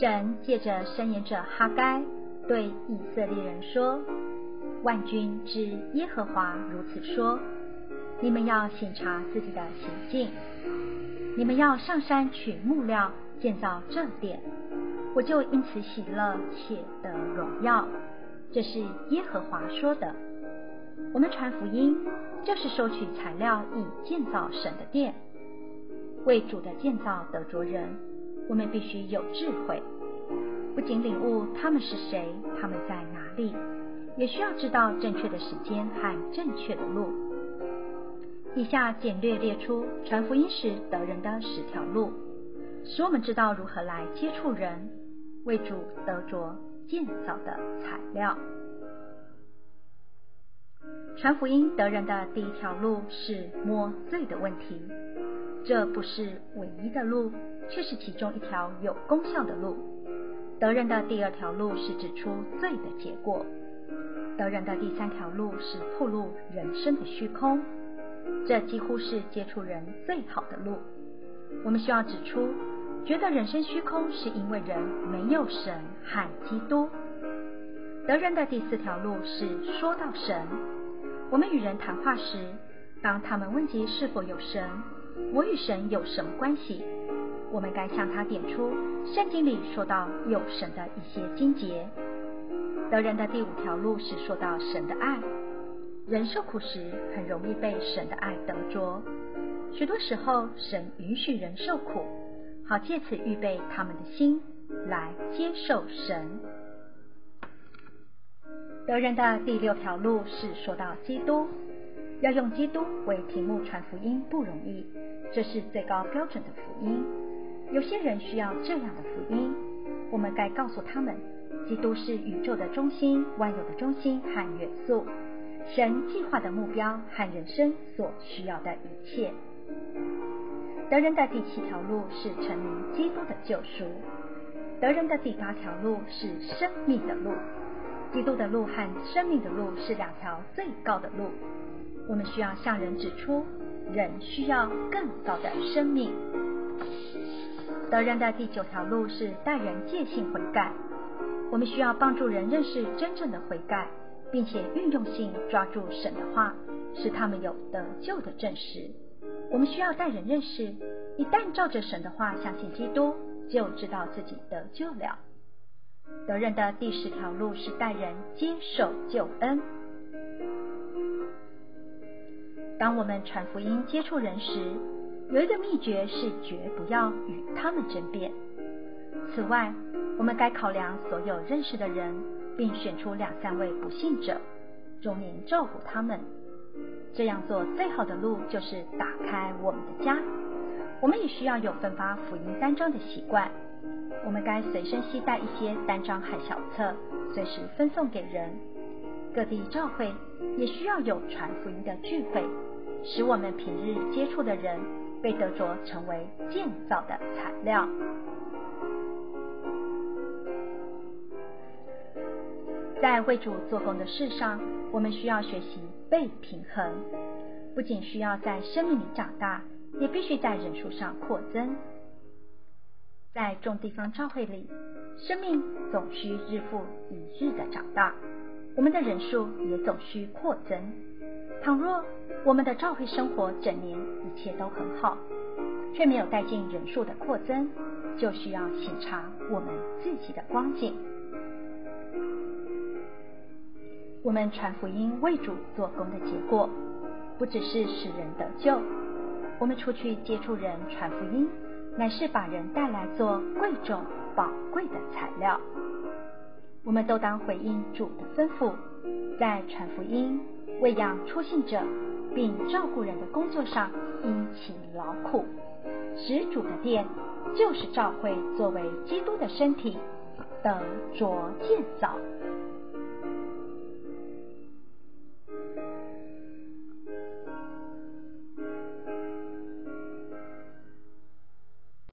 神借着申言者哈该对以色列人说：“万军之耶和华如此说：你们要省察自己的行径，你们要上山取木料建造这殿，我就因此喜乐且得荣耀。”这是耶和华说的。我们传福音，就是收取材料以建造神的殿，为主的建造得着人。我们必须有智慧，不仅领悟他们是谁，他们在哪里，也需要知道正确的时间和正确的路。以下简略列出传福音时得人的十条路，使我们知道如何来接触人，为主得着建造的材料。传福音得人的第一条路是摸罪的问题，这不是唯一的路，却是其中一条有功效的路。得人的第二条路是指出罪的结果，得人的第三条路是铺露人生的虚空，这几乎是接触人最好的路。我们需要指出，觉得人生虚空是因为人没有神和基督。得人的第四条路是说到神。我们与人谈话时，当他们问及是否有神，我与神有什么关系，我们该向他点出圣经里说到有神的一些经节。得人的第五条路是说到神的爱。人受苦时，很容易被神的爱得着。许多时候，神允许人受苦，好借此预备他们的心来接受神。得人的第六条路是说到基督，要用基督为题目传福音不容易，这是最高标准的福音。有些人需要这样的福音，我们该告诉他们，基督是宇宙的中心、万有的中心和元素，神计划的目标和人生所需要的一切。得人的第七条路是成名基督的救赎，得人的第八条路是生命的路。基督的路和生命的路是两条最高的路，我们需要向人指出，人需要更高的生命。得人的第九条路是带人借性悔改，我们需要帮助人认识真正的悔改，并且运用性抓住神的话，使他们有得救的证实。我们需要带人认识，一旦照着神的话相信基督，就知道自己得救了。得人的第十条路是带人接受救恩。当我们传福音接触人时，有一个秘诀是绝不要与他们争辩。此外，我们该考量所有认识的人，并选出两三位不信者，重年照顾他们。这样做最好的路就是打开我们的家。我们也需要有分发福音单张的习惯。我们该随身携带一些单张和小册，随时分送给人。各地教会也需要有传福音的聚会，使我们平日接触的人被得着成为建造的材料。在为主做工的事上，我们需要学习被平衡，不仅需要在生命里长大，也必须在人数上扩增。在众地方教会里，生命总需日复一日的长大，我们的人数也总需扩增。倘若我们的教会生活整年一切都很好，却没有带进人数的扩增，就需要审查我们自己的光景。我们传福音为主做工的结果，不只是使人得救，我们出去接触人传福音。乃是把人带来做贵重宝贵的材料，我们都当回应主的吩咐，在传福音、喂养出信者，并照顾人的工作上殷勤劳苦，使主的殿就是教会作为基督的身体等着建造。